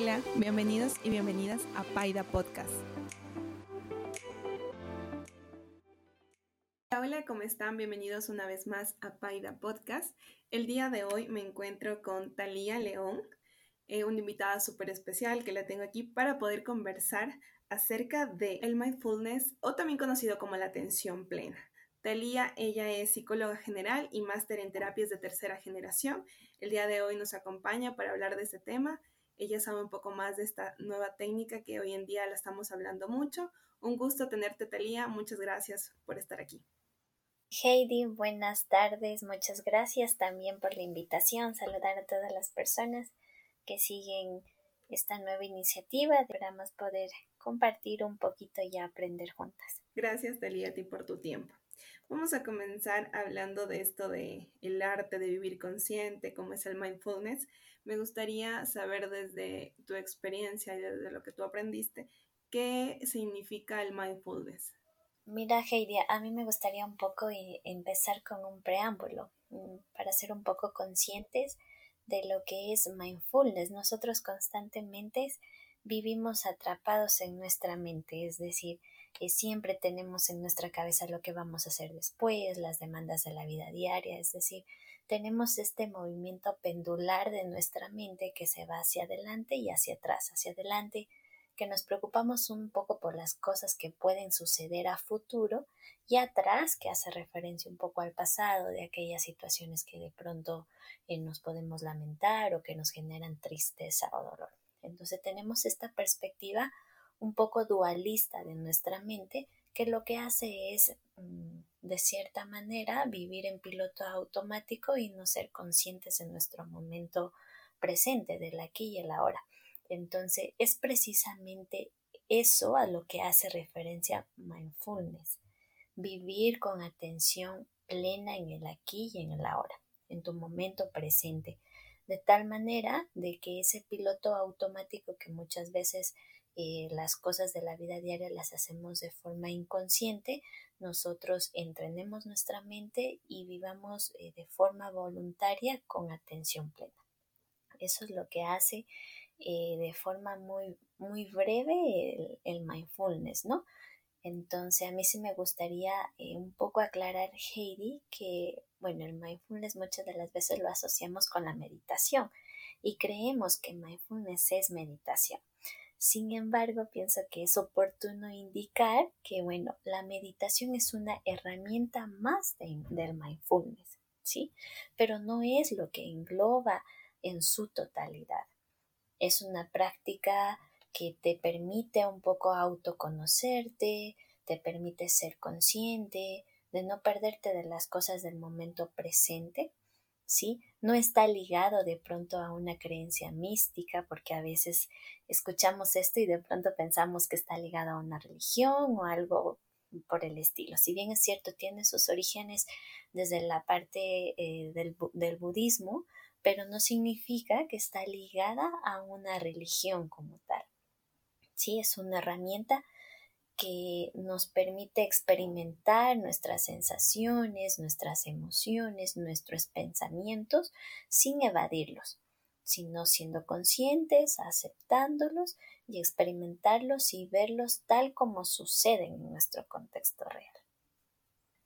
Hola, bienvenidos y bienvenidas a Paida Podcast. Hola, ¿cómo están? Bienvenidos una vez más a Paida Podcast. El día de hoy me encuentro con Talía León, eh, una invitada súper especial que la tengo aquí para poder conversar acerca de el mindfulness o también conocido como la atención plena. Talía, ella es psicóloga general y máster en terapias de tercera generación. El día de hoy nos acompaña para hablar de este tema. Ella sabe un poco más de esta nueva técnica que hoy en día la estamos hablando mucho. Un gusto tenerte, Talía. Muchas gracias por estar aquí. Heidi, buenas tardes. Muchas gracias también por la invitación. Saludar a todas las personas que siguen esta nueva iniciativa. Esperamos poder compartir un poquito y aprender juntas. Gracias, Talía, a ti por tu tiempo. Vamos a comenzar hablando de esto de el arte de vivir consciente, como es el mindfulness. Me gustaría saber desde tu experiencia y desde lo que tú aprendiste, ¿qué significa el mindfulness? Mira, Heidi, a mí me gustaría un poco empezar con un preámbulo mm, para ser un poco conscientes de lo que es mindfulness. Nosotros constantemente vivimos atrapados en nuestra mente, es decir, siempre tenemos en nuestra cabeza lo que vamos a hacer después, las demandas de la vida diaria, es decir, tenemos este movimiento pendular de nuestra mente que se va hacia adelante y hacia atrás, hacia adelante, que nos preocupamos un poco por las cosas que pueden suceder a futuro y atrás, que hace referencia un poco al pasado, de aquellas situaciones que de pronto eh, nos podemos lamentar o que nos generan tristeza o dolor. Entonces tenemos esta perspectiva un poco dualista de nuestra mente que lo que hace es mm, de cierta manera vivir en piloto automático y no ser conscientes de nuestro momento presente, del aquí y el ahora. Entonces es precisamente eso a lo que hace referencia mindfulness, vivir con atención plena en el aquí y en el ahora, en tu momento presente, de tal manera de que ese piloto automático que muchas veces eh, las cosas de la vida diaria las hacemos de forma inconsciente, nosotros entrenemos nuestra mente y vivamos eh, de forma voluntaria con atención plena. Eso es lo que hace eh, de forma muy, muy breve el, mindfulness, ¿no? Entonces a mí sí me gustaría un poco aclarar, Heidi, que, bueno, el mindfulness muchas de las veces lo asociamos con la meditación y creemos que mindfulness es meditación. Sin embargo, pienso que es oportuno indicar que, bueno, la meditación es una herramienta más del mindfulness, ¿sí? Pero no es lo que engloba en su totalidad. Es una práctica que te permite un poco autoconocerte, te permite ser consciente, de no perderte de las cosas del momento presente ¿sí? No está ligado de pronto a una creencia mística, porque a veces escuchamos esto y de pronto pensamos que está ligado a una religión o algo por el estilo. Si bien es cierto, tiene sus orígenes desde la parte eh, del, del budismo, pero no significa que está ligada a una religión como tal. Sí, es una herramienta que nos permite experimentar nuestras sensaciones, nuestras emociones, nuestros pensamientos sin evadirlos, sino siendo conscientes, aceptándolos y experimentarlos y verlos tal como suceden en nuestro contexto real.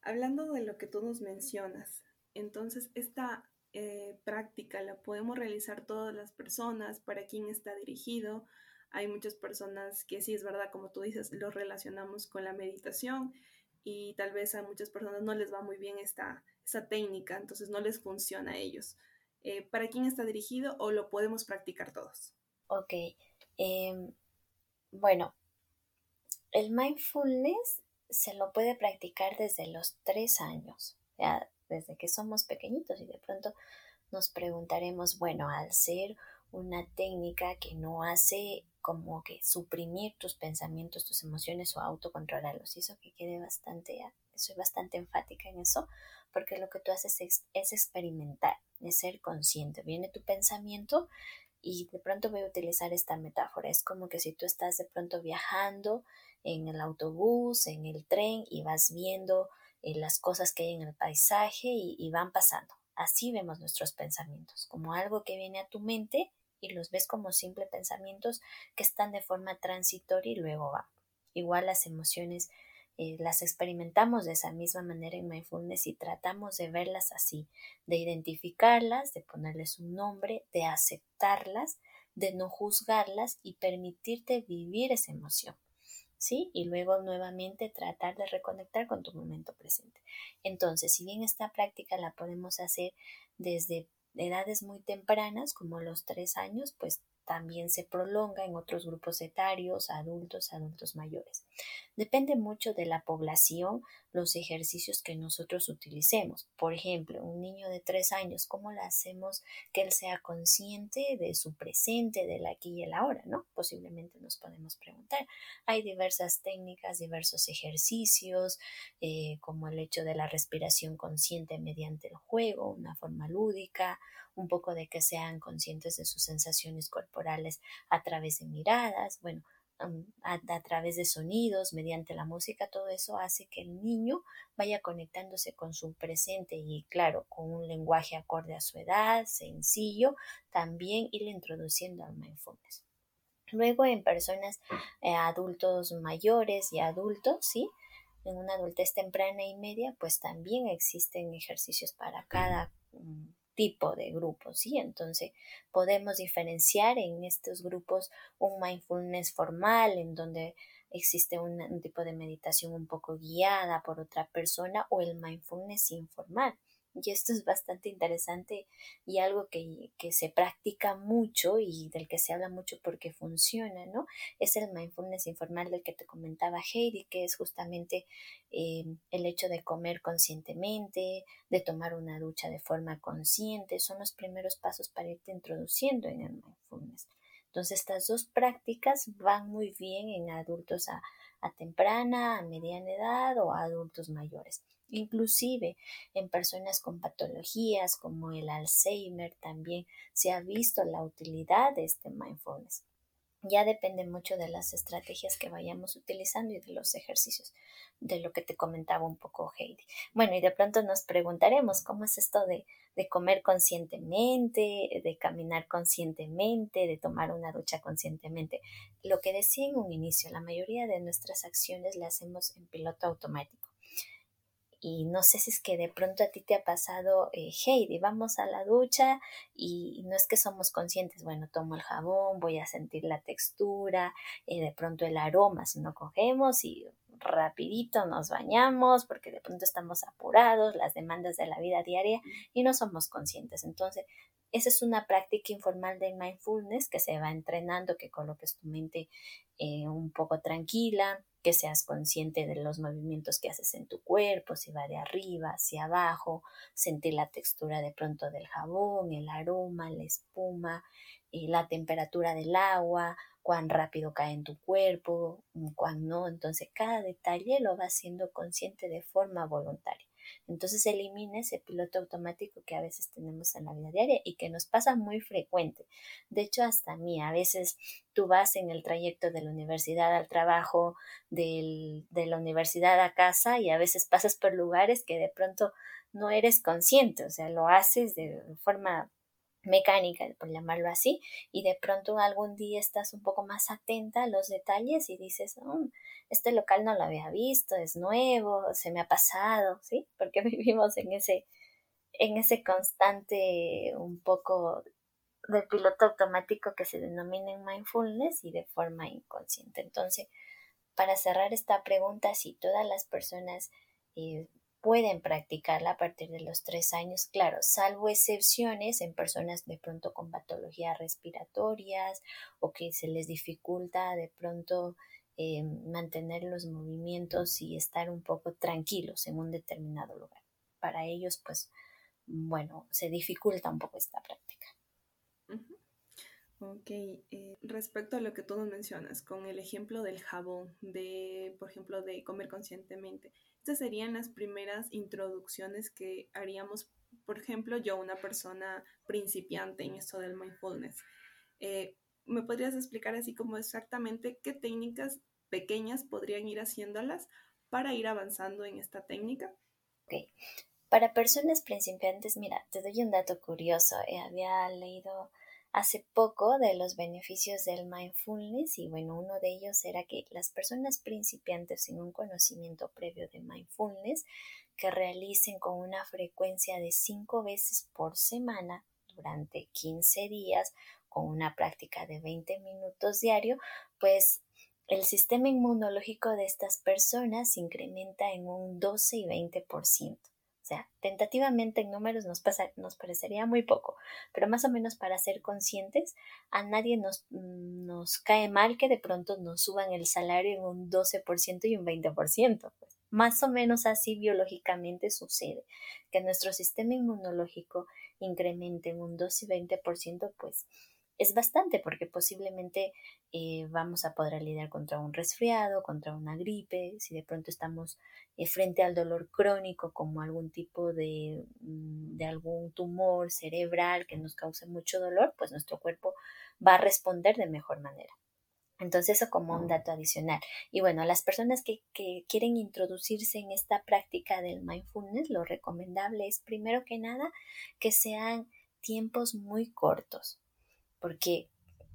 Hablando de lo que tú nos mencionas, entonces esta eh, práctica la podemos realizar todas las personas, para quién está dirigido, hay muchas personas que sí es verdad, como tú dices, lo relacionamos con la meditación y tal vez a muchas personas no les va muy bien esta, esta técnica, entonces no les funciona a ellos. Eh, ¿Para quién está dirigido o lo podemos practicar todos? Ok, em, bueno, el mindfulness se lo puede practicar desde los tres años, desde que somos pequeñitos y de pronto nos preguntaremos, bueno, al ser una técnica que no hace como que suprimir tus pensamientos, tus emociones o autocontrolarlos. Y eso que quede bastante, soy bastante enfática en eso, porque lo que tú haces es, experimentar, es ser consciente. Viene tu pensamiento y de pronto voy a utilizar esta metáfora. Es como que si tú estás de pronto viajando en el autobús, en el tren y vas viendo eh, las cosas que hay en el paisaje y van pasando. Así vemos nuestros pensamientos, como algo que viene a tu mente y los ves como simples pensamientos que están de forma transitoria y luego van. Igual las emociones eh, las experimentamos de esa misma manera en mindfulness y tratamos de verlas así, de identificarlas, de ponerles un nombre, de aceptarlas, de no juzgarlas y permitirte vivir esa emoción. ¿Sí? Y luego nuevamente tratar de reconectar con tu momento presente. Entonces, si bien esta práctica la podemos hacer desde edades muy tempranas, como los tres años, pues también se prolonga en otros grupos etarios, adultos, adultos mayores. Depende mucho de la población los ejercicios que nosotros utilicemos. Por ejemplo, un niño de tres años, ¿cómo le hacemos que él sea consciente de su presente, del aquí y el ahora? ¿No? Posiblemente nos podemos preguntar. Hay diversas técnicas, diversos ejercicios, eh, como el hecho de la respiración consciente mediante el juego, una forma lúdica, un poco de que sean conscientes de sus sensaciones corporales a través de miradas, bueno, a, través de sonidos, mediante la música, todo eso hace que el niño vaya conectándose con su presente y claro, con un lenguaje acorde a su edad, sencillo, también irle introduciendo al mindfulness. Luego en personas eh, adultos mayores y adultos, ¿sí? En una adultez temprana y media, pues también existen ejercicios para cada mm, tipo de grupos, ¿sí? Entonces podemos diferenciar en estos grupos un mindfulness formal en donde existe un, tipo de meditación un poco guiada por otra persona o el mindfulness informal y esto es bastante interesante y algo que, se practica mucho y del que se habla mucho porque funciona, ¿no? Es el mindfulness informal del que te comentaba Heidi, que es justamente eh, el hecho de comer conscientemente, de tomar una ducha de forma consciente, son los primeros pasos para irte introduciendo en el mindfulness. Entonces, estas dos prácticas van muy bien en adultos a, a temprana, a mediana edad o adultos mayores. Inclusive en personas con patologías como el Alzheimer también se ha visto la utilidad de este mindfulness. Ya depende mucho de las estrategias que vayamos utilizando y de los ejercicios, de lo que te comentaba un poco Heidi. Bueno, y de pronto nos preguntaremos cómo es esto de, de comer conscientemente, de caminar conscientemente, de tomar una ducha conscientemente. Lo que decía en un inicio, la mayoría de nuestras acciones las hacemos en piloto automático y no sé si es que de pronto a ti te ha pasado, eh, Heidi, vamos a la ducha y no es que somos conscientes, bueno, tomo el jabón, voy a sentir la textura, eh, de pronto el aroma, si no cogemos y rapidito nos bañamos porque de pronto estamos apurados, las demandas de la vida diaria y no somos conscientes. Entonces, esa es una práctica informal de mindfulness que se va entrenando, que coloques tu mente eh, un poco tranquila, que seas consciente de los movimientos que haces en tu cuerpo, si va de arriba hacia abajo, sentir la textura de pronto del jabón, el aroma, la espuma, y la temperatura del agua, cuán rápido cae en tu cuerpo, cuán no. Entonces cada detalle lo vas siendo consciente de forma voluntaria. Entonces elimina ese piloto automático que a veces tenemos en la vida diaria y que nos pasa muy frecuente. De hecho, hasta a mí, a veces tú vas en el trayecto de la universidad al trabajo, de la universidad a casa y a veces pasas por lugares que de pronto no eres consciente, o sea, lo haces de forma mecánica, por llamarlo así, y de pronto algún día estás un poco más atenta a los detalles y dices, mm, este local no lo había visto, es nuevo, se me ha pasado, ¿sí? Porque vivimos en ese, en ese constante un poco de piloto automático que se denomina en mindfulness y de forma inconsciente. Entonces, para cerrar esta pregunta, si todas las personas eh, pueden practicarla a partir de los tres años, claro, salvo excepciones en personas de pronto con patologías respiratorias o que se les dificulta de pronto eh, mantener los movimientos y estar un poco tranquilos en un determinado lugar. Para ellos, pues, bueno, se dificulta un poco esta práctica. Ok, eh, respecto a lo que tú mencionas, con el ejemplo del jabón, de, por ejemplo, de comer conscientemente, estas serían las primeras introducciones que haríamos, por ejemplo, yo, una persona principiante en esto del mindfulness. Eh, ¿Me podrías explicar así como exactamente qué técnicas pequeñas podrían ir haciéndolas para ir avanzando en esta técnica? Ok. Para personas principiantes, mira, te doy un dato curioso. Eh, había leído hace poco de los beneficios del mindfulness y bueno, uno de ellos era que las personas principiantes sin un conocimiento previo de mindfulness que realicen con una frecuencia de cinco veces por semana durante 15 días con una práctica de 20 minutos diario, pues el sistema inmunológico de estas personas incrementa en un 12 y 20%. O sea, tentativamente en números nos, nos parecería muy poco, pero más o menos para ser conscientes, a nadie nos, nos cae mal que de pronto nos suban el salario en un 12% y un 20%. Pues. Más o menos así biológicamente sucede, que nuestro sistema inmunológico incremente en un 12 y 20%, pues es bastante porque posiblemente eh, vamos a poder lidiar contra un resfriado, contra una gripe, si de pronto estamos eh, frente al dolor crónico como algún tipo de, mm, de algún tumor cerebral que nos cause mucho dolor, pues nuestro cuerpo va a responder de mejor manera. Entonces, eso como un dato adicional. Y bueno, las personas que, que, quieren introducirse en esta práctica del mindfulness, lo recomendable es primero que nada que sean tiempos muy cortos porque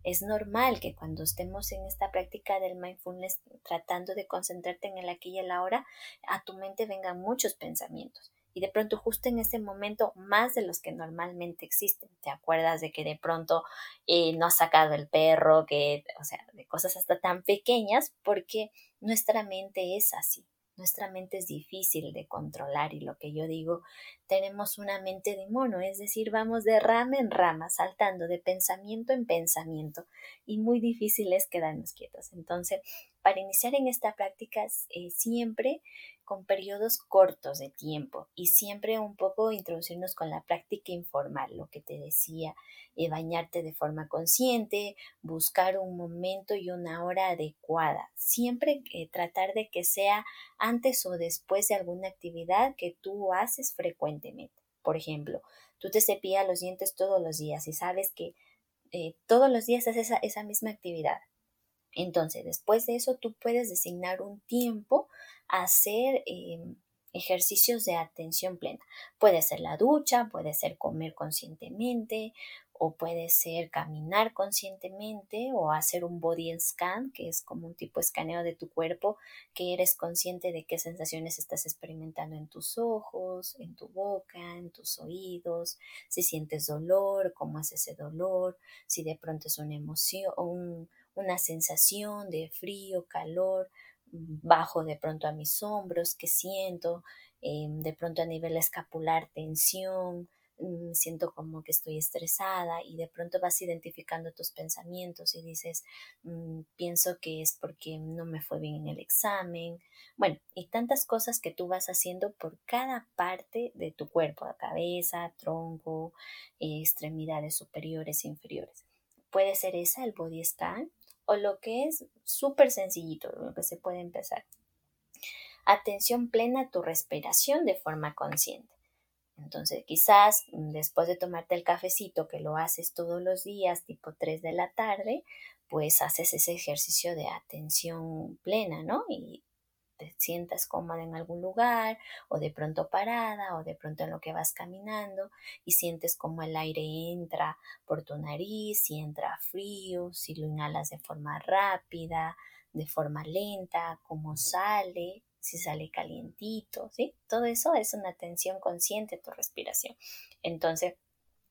es normal que cuando estemos en esta práctica del mindfulness tratando de concentrarte en el aquí y el ahora, a tu mente vengan muchos pensamientos. Y de pronto justo en ese momento más de los que normalmente existen. Te acuerdas de que de pronto eh, no has sacado el perro, que, o sea, de cosas hasta tan pequeñas, porque nuestra mente es así. Nuestra mente es difícil de controlar y lo que yo digo, tenemos una mente de mono, es decir, vamos de rama en rama, saltando de pensamiento en pensamiento y muy difícil es quedarnos quietos. Entonces, para iniciar en esta práctica, eh, siempre con periodos cortos de tiempo y siempre un poco introducirnos con la práctica informal, lo que te decía, eh, bañarte de forma consciente, buscar un momento y una hora adecuada, siempre eh, tratar de que sea antes o después de alguna actividad que tú haces frecuentemente. Por ejemplo, tú te cepillas los dientes todos los días y sabes que eh, todos los días haces esa, esa misma actividad. Entonces, después de eso, tú puedes designar un tiempo hacer em, ejercicios de atención plena. Puede ser la ducha, puede ser comer conscientemente o puede ser caminar conscientemente o hacer un body scan, que es como un tipo de escaneo de tu cuerpo, que eres consciente de qué sensaciones estás experimentando en tus ojos, en tu boca, en tus oídos, si sientes dolor, cómo es ese dolor, si de pronto es una emoción, una sensación de frío, calor, bajo de pronto a mis hombros, que siento, em, de pronto a nivel escapular tensión, mm, siento como que estoy estresada y de pronto vas identificando tus pensamientos y dices, mm, pienso que es porque no me fue bien en el examen. Bueno, y tantas cosas que tú vas haciendo por cada parte de tu cuerpo, la cabeza, tronco, extremidades superiores e inferiores. Puede ser esa el body scan o lo que es súper sencillito, lo que se puede empezar. Atención plena a tu respiración de forma consciente. Entonces, quizás mm, después de tomarte el cafecito que lo haces todos los días, tipo 3 de la tarde, pues haces ese ejercicio de atención plena, ¿no? Te sientas cómoda en algún lugar o de pronto parada o de pronto en lo que vas caminando y sientes como el aire entra por tu nariz, si entra frío, si lo inhalas de forma rápida, de forma lenta, cómo sale, si sale calientito, ¿sí? Todo eso es una atención consciente a tu respiración. Entonces,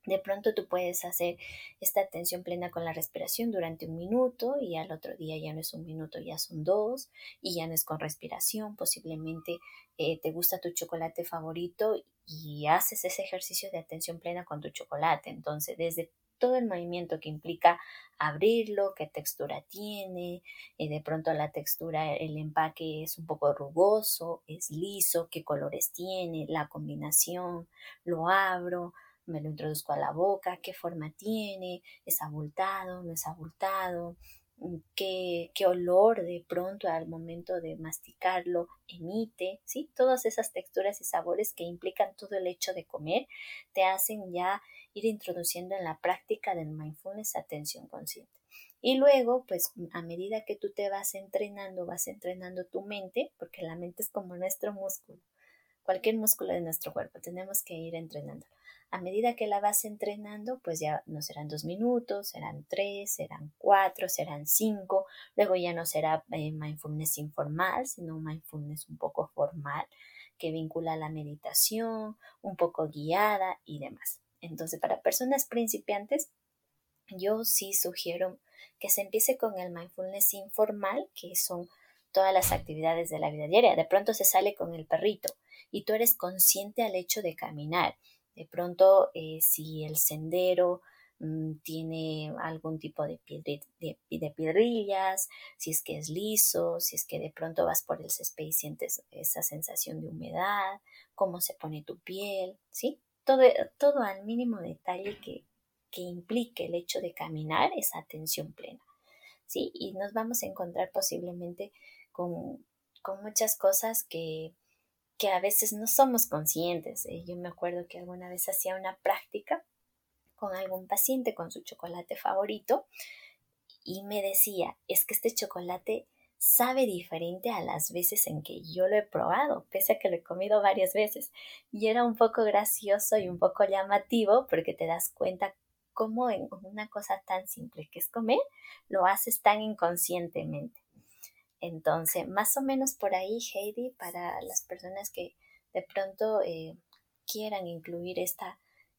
de pronto tú puedes hacer esta atención plena con la respiración durante un minuto y al otro día ya no es un minuto, ya son dos y ya no es con respiración. Posiblemente eh, te gusta tu chocolate favorito y haces ese ejercicio de atención plena con tu chocolate. Entonces, desde todo el movimiento que implica abrirlo, qué textura tiene, y de pronto la textura, el empaque es un poco rugoso, es liso, qué colores tiene, la combinación, lo abro, me lo introduzco a la boca, qué forma tiene, es abultado, no es abultado, mm, qué, qué olor de pronto al momento de masticarlo emite, ¿sí? Todas esas texturas y sabores que implican todo el hecho de comer te hacen ya ir introduciendo en la práctica del mindfulness atención consciente. Y luego, pues a medida que tú te vas entrenando, vas entrenando tu mente, porque la mente es como nuestro músculo, cualquier músculo de nuestro cuerpo, tenemos que ir entrenando a medida que la vas entrenando, pues ya no serán dos minutos, serán tres, serán cuatro, serán cinco, luego ya no será eh, mindfulness informal, sino mindfulness un poco formal, que vincula la meditación, un poco guiada y demás. Entonces, para personas principiantes, yo sí sugiero que se empiece con el mindfulness informal, que son todas las actividades de la vida diaria. De pronto se sale con el perrito y tú eres consciente al hecho de caminar. De pronto, eh, si el sendero mm, tiene algún tipo de, de, piedrillas, si es que es liso, si es que de pronto vas por el césped y sientes esa sensación de humedad, cómo se pone tu piel, ¿sí? Todo, todo al mínimo detalle que, que implique el hecho de caminar es atención plena. ¿sí? Y nos vamos a encontrar posiblemente con, con muchas cosas que, que, a veces no somos conscientes. Eh, yo me acuerdo que alguna vez hacía una práctica con algún paciente con su chocolate favorito y me decía, es que este chocolate sabe diferente a las veces en que yo lo he probado, pese a que lo he comido varias veces. Y era un poco gracioso y un poco llamativo porque te das cuenta cómo en una cosa tan simple que es comer, lo haces tan inconscientemente. Entonces, más o menos por ahí, Heidi, para las personas que de pronto eh, quieran incluir esta,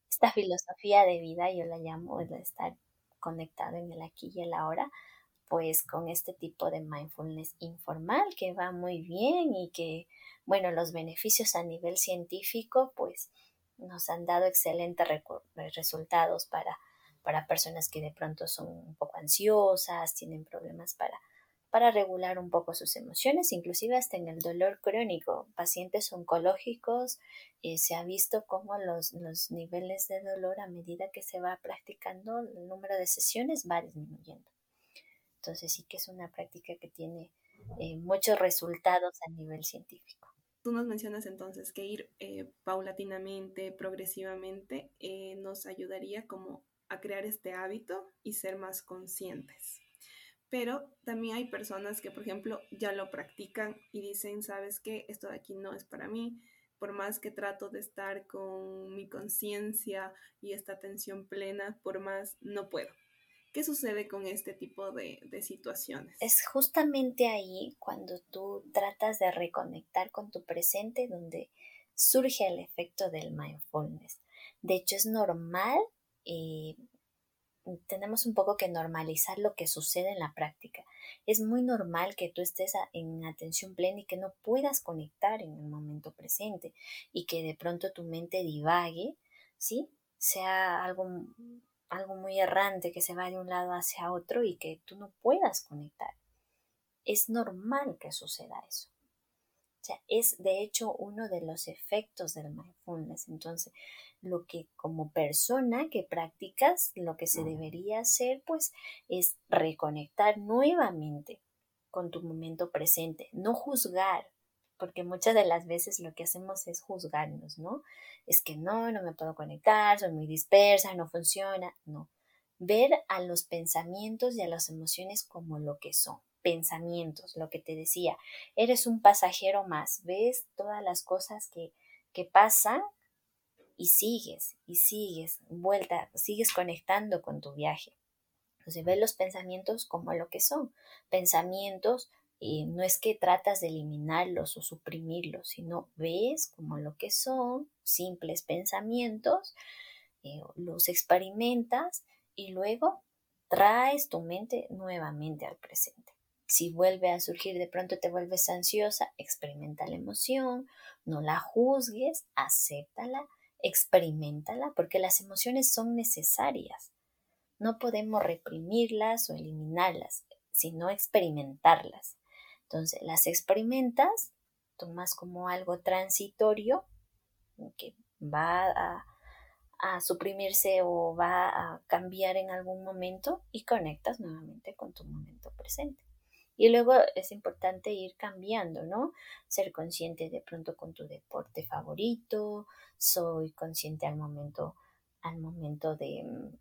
esta filosofía de vida, yo la llamo el estar conectado en el aquí y el ahora, pues con este tipo de mindfulness informal que va muy bien y que, bueno, los beneficios a nivel científico, pues nos han dado excelentes resultados para para personas que de pronto son un poco ansiosas, tienen problemas para, para regular un poco sus emociones, inclusive hasta en el dolor crónico. Pacientes oncológicos eh, se ha visto cómo los, los niveles de dolor a medida que se va practicando, el número de sesiones va disminuyendo. Entonces sí que es una práctica que tiene eh, muchos resultados a nivel científico. Tú nos mencionas entonces que ir eh, paulatinamente, progresivamente, nos ayudaría como a crear este hábito y ser más conscientes. Pero también hay personas que, por ejemplo, ya lo practican y dicen, sabes qué, esto de aquí no es para mí, por más que trato de estar con mi conciencia y esta atención plena, por más no puedo. ¿Qué sucede con este tipo de, de, situaciones? Es justamente ahí cuando tú tratas de reconectar con tu presente donde surge el efecto del mindfulness. De hecho, es normal eh, tenemos un poco que normalizar lo que sucede en la práctica. Es muy normal que tú estés en atención plena y que no puedas conectar en el momento presente y que de pronto tu mente divague, ¿sí? Sea algo, algo muy errante que se va de un lado hacia otro y que tú no puedas conectar. Es normal que suceda eso. O sea, es de hecho uno de los efectos del mindfulness. Entonces, lo que como persona que practicas, lo que se debería hacer, pues, es reconectar nuevamente con tu momento presente, no juzgar, porque muchas de las veces lo que hacemos es juzgarnos, ¿no? Es que no, no me puedo conectar, soy muy dispersa, no funciona, no. Ver a los pensamientos y a las emociones como lo que son, pensamientos, lo que te decía, eres un pasajero más, ves todas las cosas que, que pasan y sigues y sigues, vuelta, sigues conectando con tu viaje. Entonces ves los pensamientos como lo que son. Pensamientos y no es que tratas de eliminarlos o suprimirlos, sino ves como lo que son, simples pensamientos, eh, los experimentas y luego traes tu mente nuevamente al presente. Si vuelve a surgir, de pronto te vuelves ansiosa, experimenta la emoción, no la juzgues, acéptala, experimentala, porque las emociones son necesarias. No podemos reprimirlas o eliminarlas, sino experimentarlas. Entonces, las experimentas, tomas como algo transitorio que va a, a suprimirse o va a cambiar en algún momento y conectas nuevamente con tu momento presente. Y luego es importante ir cambiando, ¿no? Ser consciente de pronto con tu deporte favorito, soy consciente al momento, al momento de, mm,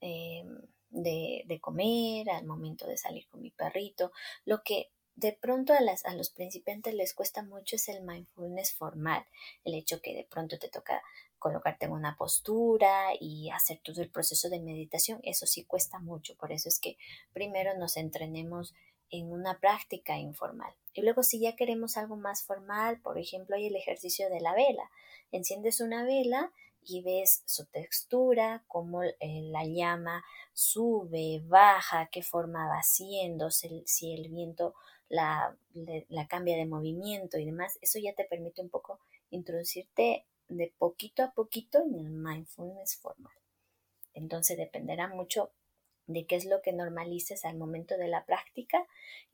em, de, de, comer, al momento de salir con mi perrito. Lo que de pronto a, las, a los principiantes les cuesta mucho es el mindfulness formal, el hecho que de pronto te toca colocarte en una postura y hacer todo el proceso de meditación, eso sí cuesta mucho. Por eso es que primero nos entrenemos en una práctica informal. Y luego si ya queremos algo más formal, por ejemplo, hay el ejercicio de la vela. Enciendes una vela y ves su textura, cómo eh, la llama sube, baja, qué forma va haciendo, si el viento la, la cambia de movimiento y demás. Eso ya te permite un poco introducirte de poquito a poquito en el mindfulness formal. Entonces dependerá mucho de qué es lo que normalices al momento de la práctica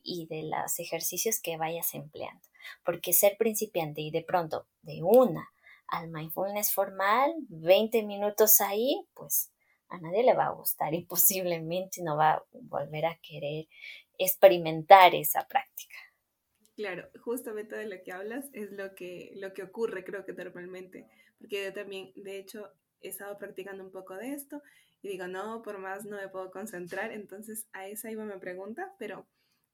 y de los ejercicios que vayas empleando. Porque ser principiante y de pronto de una al mindfulness formal, 20 minutos ahí, pues a nadie le va a gustar y posiblemente no va a volver a querer experimentar esa práctica. Claro, justamente de lo que hablas es lo que, lo que ocurre, creo que normalmente, porque yo también, de hecho, he estado practicando un poco de esto y digo, no, por más no me puedo concentrar, entonces a esa iba mi pregunta, pero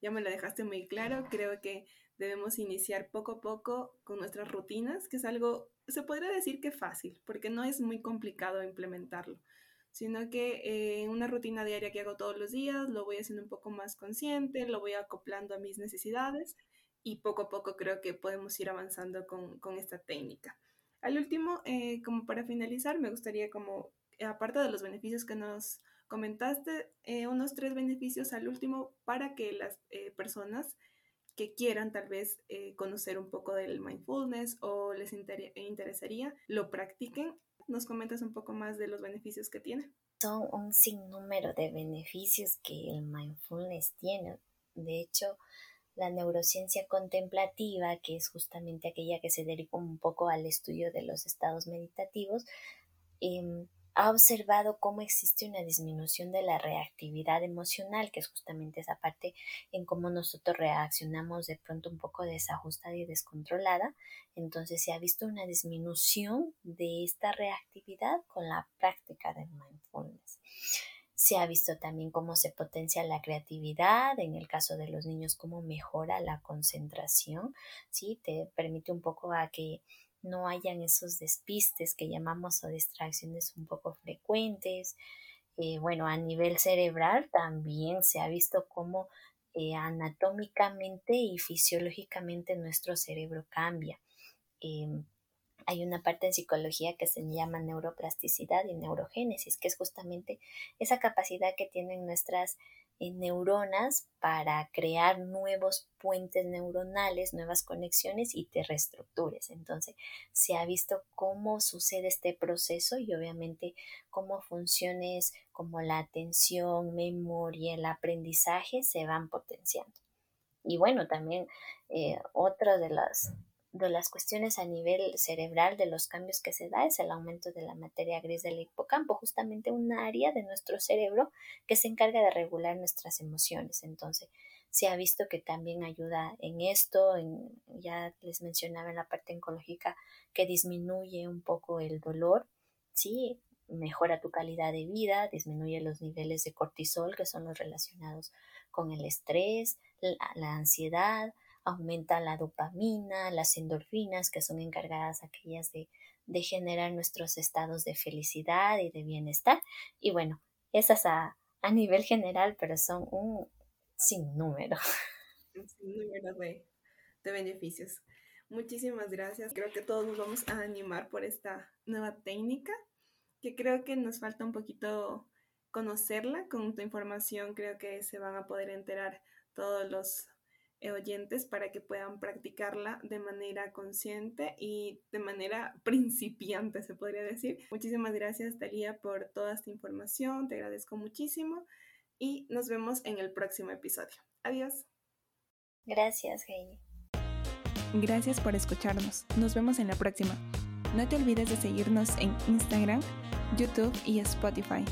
ya me lo dejaste muy claro, creo que debemos iniciar poco a poco con nuestras rutinas, que es algo, se podría decir que fácil, porque no es muy complicado implementarlo, sino que en una rutina diaria que hago todos los días, lo voy haciendo un poco más consciente, lo voy acoplando a mis necesidades y poco a poco creo que podemos ir avanzando con, con esta técnica. Al último, eh, como para finalizar, me gustaría como, aparte de los beneficios que nos comentaste, eh, unos tres beneficios al último para que las eh, personas que quieran tal vez conocer un poco del mindfulness o les interesaría, lo practiquen. ¿Nos comentas un poco más de los beneficios que tiene? Son un sinnúmero de beneficios que el mindfulness tiene. De hecho, la neurociencia contemplativa, que es justamente aquella que se dedica un poco al estudio de los estados meditativos, em, ha observado cómo existe una disminución de la reactividad emocional, que es justamente esa parte en cómo nosotros reaccionamos de pronto un poco desajustada y descontrolada. Entonces se ha visto una disminución de esta reactividad con la práctica del mindfulness. Se ha visto también cómo se potencia la creatividad, en el caso de los niños, cómo mejora la concentración, ¿sí? Te permite un poco a que no hayan esos despistes que llamamos o distracciones un poco frecuentes. Eh, bueno, a nivel cerebral también se ha visto cómo eh, anatómicamente y fisiológicamente nuestro cerebro cambia. Em, hay una parte en psicología que se llama neuroplasticidad y neurogénesis, que es justamente esa capacidad que tienen nuestras eh, neuronas para crear nuevos puentes neuronales, nuevas conexiones y te reestructures. Entonces, se ha visto cómo sucede este proceso y obviamente cómo funciones como la atención, memoria, el aprendizaje se van potenciando. Y bueno, también eh, otra de las de las cuestiones a nivel cerebral de los cambios que se da es el aumento de la materia gris del hipocampo, justamente un área de nuestro cerebro que se encarga de regular nuestras emociones. Entonces, se ha visto que también ayuda en esto, en, ya les mencionaba en la parte oncológica que disminuye un poco el dolor, sí, mejora tu calidad de vida, disminuye los niveles de cortisol que son los relacionados con el estrés, la ansiedad, aumenta la dopamina, las endorfinas, que son encargadas aquellas de, generar nuestros estados de felicidad y de bienestar. Y bueno, esas a, a nivel general, pero son un sinnúmero. Un sinnúmero de, de beneficios. Muchísimas gracias. Creo que todos nos vamos a animar por esta nueva técnica, que creo que nos falta un poquito conocerla. Con tu información creo que se van a poder enterar todos los oyentes para que puedan practicarla de manera consciente y de manera principiante, se podría decir. Muchísimas gracias, Talía, por toda esta información. Te agradezco muchísimo y nos vemos en el próximo episodio. Adiós. Gracias, Heidi. Gracias por escucharnos. Nos vemos en la próxima. No te olvides de seguirnos en Instagram, YouTube y Spotify.